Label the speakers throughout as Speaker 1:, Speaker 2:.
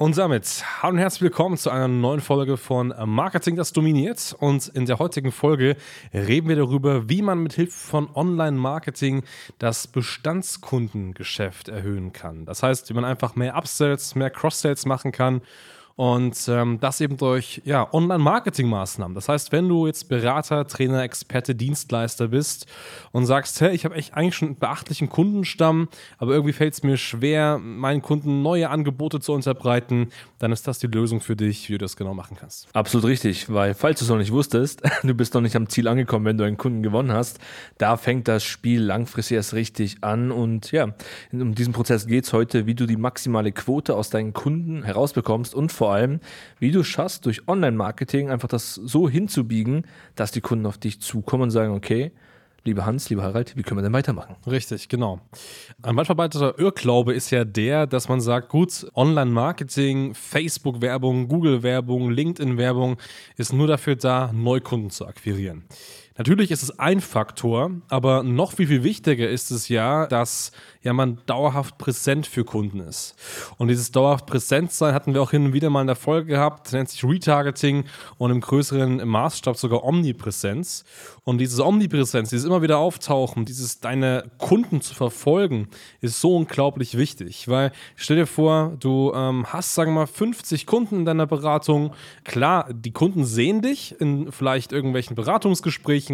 Speaker 1: Und damit hallo und herzlich willkommen zu einer neuen Folge von Marketing, das dominiert. Und in der heutigen Folge reden wir darüber, wie man mit Hilfe von Online-Marketing das Bestandskundengeschäft erhöhen kann. Das heißt, wie man einfach mehr Upsells, mehr Cross-Sales machen kann und ähm, das eben durch ja, Online-Marketing-Maßnahmen. Das heißt, wenn du jetzt Berater, Trainer, Experte, Dienstleister bist und sagst, hey, ich habe echt eigentlich schon einen beachtlichen Kundenstamm, aber irgendwie fällt es mir schwer, meinen Kunden neue Angebote zu unterbreiten, dann ist das die Lösung für dich, wie du das genau machen kannst.
Speaker 2: Absolut richtig, weil falls du es noch nicht wusstest, du bist noch nicht am Ziel angekommen, wenn du einen Kunden gewonnen hast, da fängt das Spiel langfristig erst richtig an und ja, um diesen Prozess geht es heute, wie du die maximale Quote aus deinen Kunden herausbekommst und vor allem, wie du schaffst, durch Online-Marketing einfach das so hinzubiegen, dass die Kunden auf dich zukommen und sagen, okay, lieber Hans, lieber Harald, wie können wir denn weitermachen?
Speaker 1: Richtig, genau. Ein weit verbreiteter Irrglaube ist ja der, dass man sagt, gut, Online-Marketing, Facebook-Werbung, Google-Werbung, LinkedIn-Werbung ist nur dafür da, Neukunden zu akquirieren. Natürlich ist es ein Faktor, aber noch viel, viel wichtiger ist es ja, dass ja man dauerhaft präsent für Kunden ist. Und dieses dauerhaft präsent sein hatten wir auch hin und wieder mal in der Folge gehabt. Nennt sich Retargeting und im größeren Maßstab sogar Omnipräsenz. Und diese Omnipräsenz, dieses immer wieder auftauchen, dieses deine Kunden zu verfolgen, ist so unglaublich wichtig. Weil stell dir vor, du ähm, hast, sagen wir mal, 50 Kunden in deiner Beratung. Klar, die Kunden sehen dich in vielleicht irgendwelchen Beratungsgesprächen.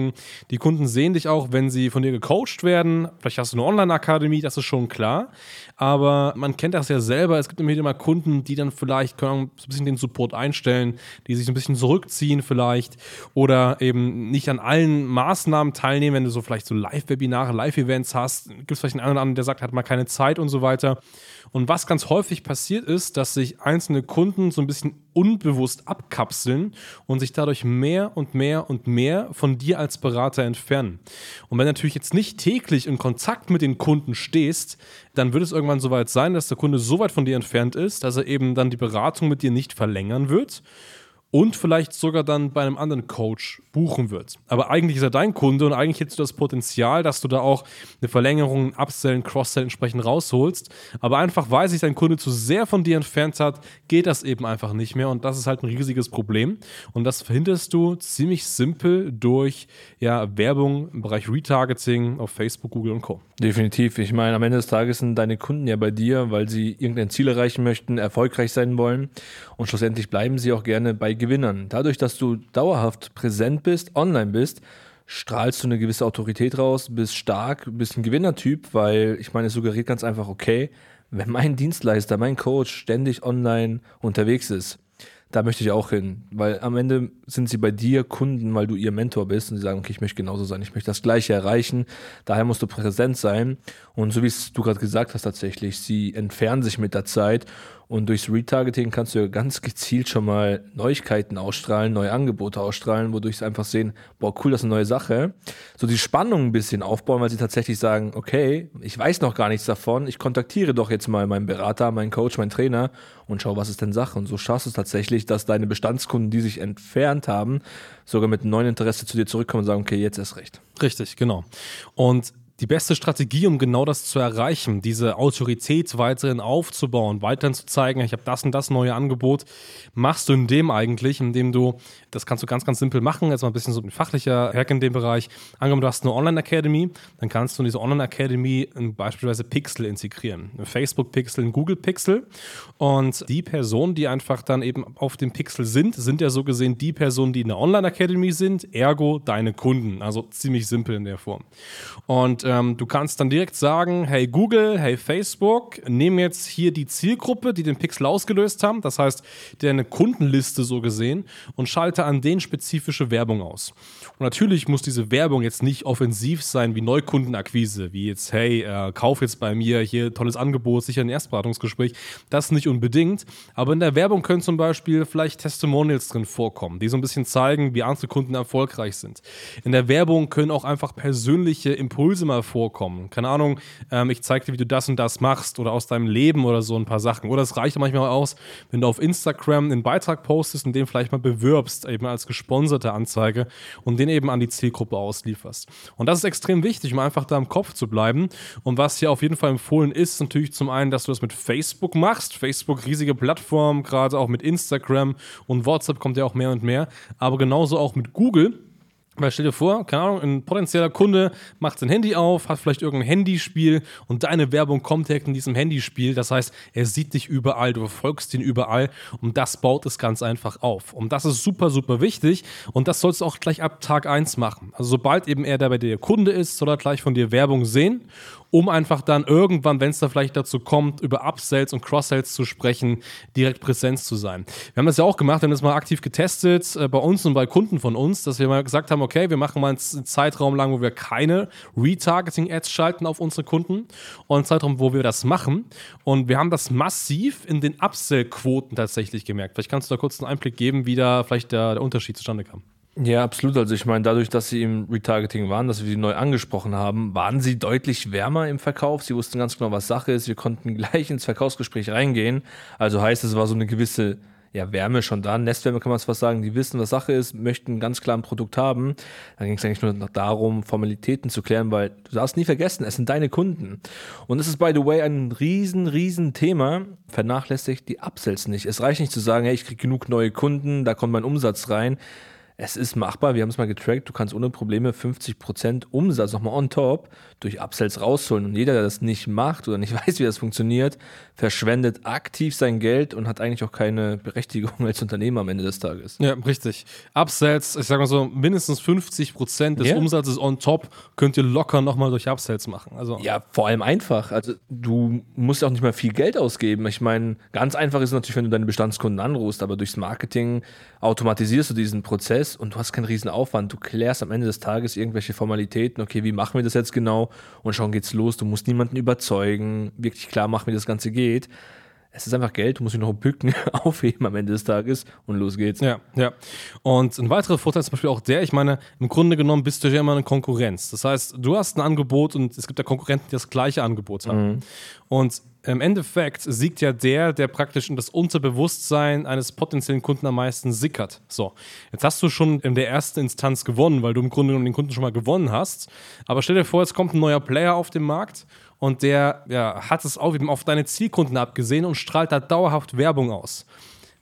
Speaker 1: Die Kunden sehen dich auch, wenn sie von dir gecoacht werden. Vielleicht hast du eine Online-Akademie, das ist schon klar. Aber man kennt das ja selber. Es gibt immer wieder mal Kunden, die dann vielleicht können ein bisschen den Support einstellen, die sich ein bisschen zurückziehen vielleicht oder eben nicht an allen Maßnahmen teilnehmen. Wenn du so vielleicht so Live-Webinare, Live-Events hast, gibt es vielleicht einen anderen, anderen, der sagt, hat mal keine Zeit und so weiter. Und was ganz häufig passiert ist, dass sich einzelne Kunden so ein bisschen unbewusst abkapseln und sich dadurch mehr und mehr und mehr von dir als Berater entfernen. Und wenn du natürlich jetzt nicht täglich in Kontakt mit den Kunden stehst, dann wird es irgendwann so weit sein, dass der Kunde so weit von dir entfernt ist, dass er eben dann die Beratung mit dir nicht verlängern wird und vielleicht sogar dann bei einem anderen Coach buchen wird. Aber eigentlich ist er dein Kunde und eigentlich hättest du das Potenzial, dass du da auch eine Verlängerung, ein Upsell, ein Cross-Sell entsprechend rausholst. Aber einfach, weil sich dein Kunde zu sehr von dir entfernt hat, geht das eben einfach nicht mehr und das ist halt ein riesiges Problem. Und das verhinderst du ziemlich simpel durch ja, Werbung im Bereich Retargeting auf Facebook, Google und Co.
Speaker 2: Definitiv. Ich meine, am Ende des Tages sind deine Kunden ja bei dir, weil sie irgendein Ziel erreichen möchten, erfolgreich sein wollen und schlussendlich bleiben sie auch gerne bei Gewinnern. Dadurch, dass du dauerhaft präsent bist, online bist, strahlst du eine gewisse Autorität raus, bist stark, bist ein Gewinnertyp, weil ich meine, es suggeriert ganz einfach, okay, wenn mein Dienstleister, mein Coach ständig online unterwegs ist, da möchte ich auch hin, weil am Ende sind sie bei dir Kunden, weil du ihr Mentor bist und sie sagen, okay, ich möchte genauso sein, ich möchte das Gleiche erreichen, daher musst du präsent sein. Und so wie es du gerade gesagt hast tatsächlich, sie entfernen sich mit der Zeit und durchs Retargeting kannst du ja ganz gezielt schon mal Neuigkeiten ausstrahlen, neue Angebote ausstrahlen, wodurch sie einfach sehen, boah, cool, das ist eine neue Sache. So die Spannung ein bisschen aufbauen, weil sie tatsächlich sagen, okay, ich weiß noch gar nichts davon, ich kontaktiere doch jetzt mal meinen Berater, meinen Coach, meinen Trainer und schau, was ist denn Sache. Und so schaffst du es tatsächlich, dass deine Bestandskunden, die sich entfernt haben, sogar mit einem neuen Interesse zu dir zurückkommen und sagen, okay, jetzt ist recht.
Speaker 1: Richtig, genau. Und die beste Strategie, um genau das zu erreichen, diese Autorität weiterhin aufzubauen, weiterhin zu zeigen, ich habe das und das neue Angebot, machst du in dem eigentlich, indem du, das kannst du ganz, ganz simpel machen, jetzt mal ein bisschen so ein fachlicher Hack in dem Bereich. Angenommen, du hast eine Online-Academy, dann kannst du in diese Online-Academy beispielsweise Pixel integrieren. Ein Facebook-Pixel, ein Google-Pixel. Und die Personen, die einfach dann eben auf dem Pixel sind, sind ja so gesehen die Personen, die in der Online-Academy sind, ergo deine Kunden. Also ziemlich simpel in der Form. Und ähm, du kannst dann direkt sagen, hey Google, hey Facebook, nehmen jetzt hier die Zielgruppe, die den Pixel ausgelöst haben, das heißt deine Kundenliste so gesehen und schalte an den spezifische Werbung aus. Und natürlich muss diese Werbung jetzt nicht offensiv sein wie Neukundenakquise, wie jetzt, hey, äh, kauf jetzt bei mir hier tolles Angebot, sicher ein Erstberatungsgespräch. Das nicht unbedingt, aber in der Werbung können zum Beispiel vielleicht Testimonials drin vorkommen, die so ein bisschen zeigen, wie andere Kunden erfolgreich sind. In der Werbung können auch einfach persönliche Impulse mal vorkommen. Keine Ahnung, ähm, ich zeige dir, wie du das und das machst oder aus deinem Leben oder so ein paar Sachen. Oder es reicht manchmal aus, wenn du auf Instagram einen Beitrag postest und den vielleicht mal bewirbst, eben als gesponserte Anzeige und den eben an die Zielgruppe auslieferst. Und das ist extrem wichtig, um einfach da im Kopf zu bleiben. Und was hier auf jeden Fall empfohlen ist, natürlich zum einen, dass du das mit Facebook machst. Facebook, riesige Plattform, gerade auch mit Instagram und WhatsApp kommt ja auch mehr und mehr. Aber genauso auch mit Google weil stell dir vor, keine Ahnung, ein potenzieller Kunde macht sein Handy auf, hat vielleicht irgendein Handyspiel und deine Werbung kommt direkt in diesem Handyspiel. Das heißt, er sieht dich überall, du verfolgst ihn überall und das baut es ganz einfach auf. Und das ist super, super wichtig und das sollst du auch gleich ab Tag 1 machen. Also sobald eben er da bei dir Kunde ist, soll er gleich von dir Werbung sehen um einfach dann irgendwann, wenn es da vielleicht dazu kommt, über Upsells und Cross-Sells zu sprechen, direkt Präsenz zu sein. Wir haben das ja auch gemacht, wir haben das mal aktiv getestet äh, bei uns und bei Kunden von uns, dass wir mal gesagt haben, okay, wir machen mal einen Zeitraum lang, wo wir keine Retargeting-Ads schalten auf unsere Kunden und einen Zeitraum, wo wir das machen. Und wir haben das massiv in den Upsell-Quoten tatsächlich gemerkt. Vielleicht kannst du da kurz einen Einblick geben, wie da vielleicht der, der Unterschied zustande kam.
Speaker 2: Ja, absolut. Also ich meine, dadurch, dass sie im Retargeting waren, dass wir sie neu angesprochen haben, waren sie deutlich wärmer im Verkauf. Sie wussten ganz genau, was Sache ist. Wir konnten gleich ins Verkaufsgespräch reingehen. Also heißt, es war so eine gewisse ja, Wärme schon da, Nestwärme kann man es fast sagen, die wissen, was Sache ist, möchten ganz klar ein Produkt haben. Dann ging es eigentlich nur noch darum, Formalitäten zu klären, weil du darfst nie vergessen, es sind deine Kunden. Und es ist, by the way, ein riesen, riesen Thema. Vernachlässigt die Upsells nicht. Es reicht nicht zu sagen, hey, ich kriege genug neue Kunden, da kommt mein Umsatz rein es ist machbar, wir haben es mal getrackt, du kannst ohne Probleme 50% Umsatz nochmal on top durch Upsells rausholen. Und jeder, der das nicht macht oder nicht weiß, wie das funktioniert, verschwendet aktiv sein Geld und hat eigentlich auch keine Berechtigung als Unternehmer am Ende des Tages.
Speaker 1: Ja, richtig. Upsells, ich sage mal so, mindestens 50% des yeah. Umsatzes on top könnt ihr locker nochmal durch Upsells machen. Also
Speaker 2: ja, vor allem einfach. Also du musst ja auch nicht mal viel Geld ausgeben. Ich meine, ganz einfach ist es natürlich, wenn du deine Bestandskunden anrufst, aber durchs Marketing automatisierst du diesen Prozess und du hast keinen riesen Aufwand. Du klärst am Ende des Tages irgendwelche Formalitäten. Okay, wie machen wir das jetzt genau? Und schon geht's los. Du musst niemanden überzeugen, wirklich klar machen, wie das Ganze geht. Es ist einfach Geld, du musst dich noch bücken, aufheben am Ende des Tages und los geht's.
Speaker 1: Ja, ja. Und ein weiterer Vorteil ist zum Beispiel auch der, ich meine, im Grunde genommen bist du ja immer eine Konkurrenz. Das heißt, du hast ein Angebot und es gibt ja Konkurrenten, die das gleiche Angebot haben. Mhm. Und im Endeffekt siegt ja der, der praktisch in das Unterbewusstsein eines potenziellen Kunden am meisten sickert. So, jetzt hast du schon in der ersten Instanz gewonnen, weil du im Grunde genommen den Kunden schon mal gewonnen hast. Aber stell dir vor, jetzt kommt ein neuer Player auf den Markt und der ja, hat es auch eben auf deine Zielkunden abgesehen und strahlt da dauerhaft Werbung aus.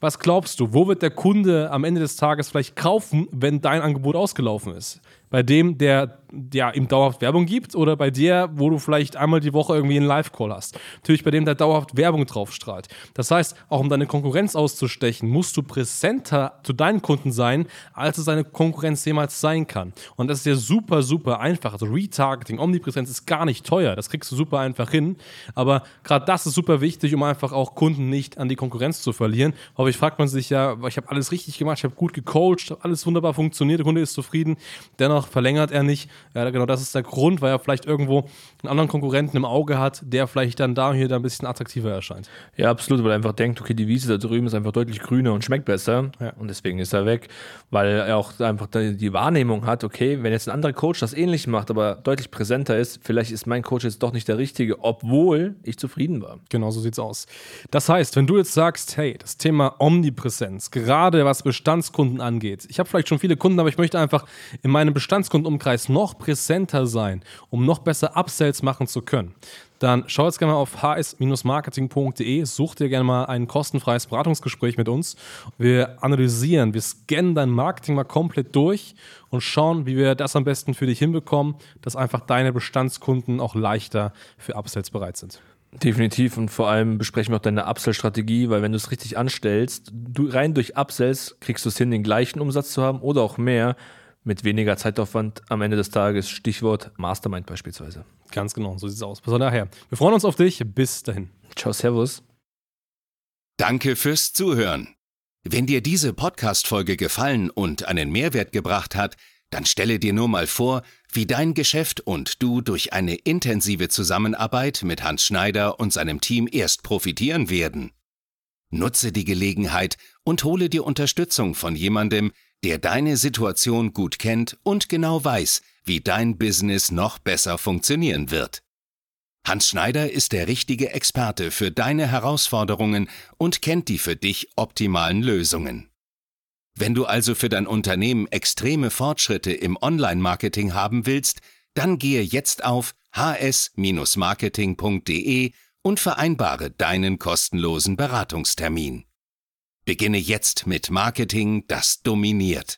Speaker 1: Was glaubst du, wo wird der Kunde am Ende des Tages vielleicht kaufen, wenn dein Angebot ausgelaufen ist? Bei dem, der ja, ihm dauerhaft Werbung gibt oder bei dir, wo du vielleicht einmal die Woche irgendwie einen Live-Call hast. Natürlich bei dem, der dauerhaft Werbung drauf strahlt. Das heißt, auch um deine Konkurrenz auszustechen, musst du präsenter zu deinen Kunden sein, als es deine Konkurrenz jemals sein kann. Und das ist ja super, super einfach. Also Retargeting, Omnipräsenz ist gar nicht teuer. Das kriegst du super einfach hin. Aber gerade das ist super wichtig, um einfach auch Kunden nicht an die Konkurrenz zu verlieren. Ich fragt man sich ja, ich habe alles richtig gemacht, ich habe gut gecoacht, alles wunderbar funktioniert, der Kunde ist zufrieden. Dennoch verlängert er nicht ja, genau, das ist der Grund, weil er vielleicht irgendwo einen anderen Konkurrenten im Auge hat, der vielleicht dann da hier da ein bisschen attraktiver erscheint.
Speaker 2: Ja, absolut, weil er einfach denkt, okay, die Wiese da drüben ist einfach deutlich grüner und schmeckt besser. Ja. Und deswegen ist er weg, weil er auch einfach die Wahrnehmung hat, okay, wenn jetzt ein anderer Coach das ähnlich macht, aber deutlich präsenter ist, vielleicht ist mein Coach jetzt doch nicht der richtige, obwohl ich zufrieden war.
Speaker 1: Genau so sieht's aus. Das heißt, wenn du jetzt sagst, hey, das Thema Omnipräsenz, gerade was Bestandskunden angeht, ich habe vielleicht schon viele Kunden, aber ich möchte einfach in meinem Bestand Bestandskundenumkreis noch präsenter sein, um noch besser Upsells machen zu können, dann schau jetzt gerne mal auf hs-marketing.de, such dir gerne mal ein kostenfreies Beratungsgespräch mit uns. Wir analysieren, wir scannen dein Marketing mal komplett durch und schauen, wie wir das am besten für dich hinbekommen, dass einfach deine Bestandskunden auch leichter für Upsells bereit sind.
Speaker 2: Definitiv und vor allem besprechen wir auch deine Upsell-Strategie, weil wenn du es richtig anstellst, du rein durch Upsells kriegst du es hin, den gleichen Umsatz zu haben oder auch mehr mit weniger Zeitaufwand am Ende des Tages. Stichwort Mastermind beispielsweise.
Speaker 1: Ganz genau, so sieht es aus. Bis daher. Wir freuen uns auf dich. Bis dahin.
Speaker 2: Ciao, Servus.
Speaker 3: Danke fürs Zuhören. Wenn dir diese Podcast-Folge gefallen und einen Mehrwert gebracht hat, dann stelle dir nur mal vor, wie dein Geschäft und du durch eine intensive Zusammenarbeit mit Hans Schneider und seinem Team erst profitieren werden. Nutze die Gelegenheit und hole dir Unterstützung von jemandem, der deine Situation gut kennt und genau weiß, wie dein Business noch besser funktionieren wird. Hans Schneider ist der richtige Experte für deine Herausforderungen und kennt die für dich optimalen Lösungen. Wenn du also für dein Unternehmen extreme Fortschritte im Online-Marketing haben willst, dann gehe jetzt auf hs-marketing.de und vereinbare deinen kostenlosen Beratungstermin. Beginne jetzt mit Marketing, das dominiert.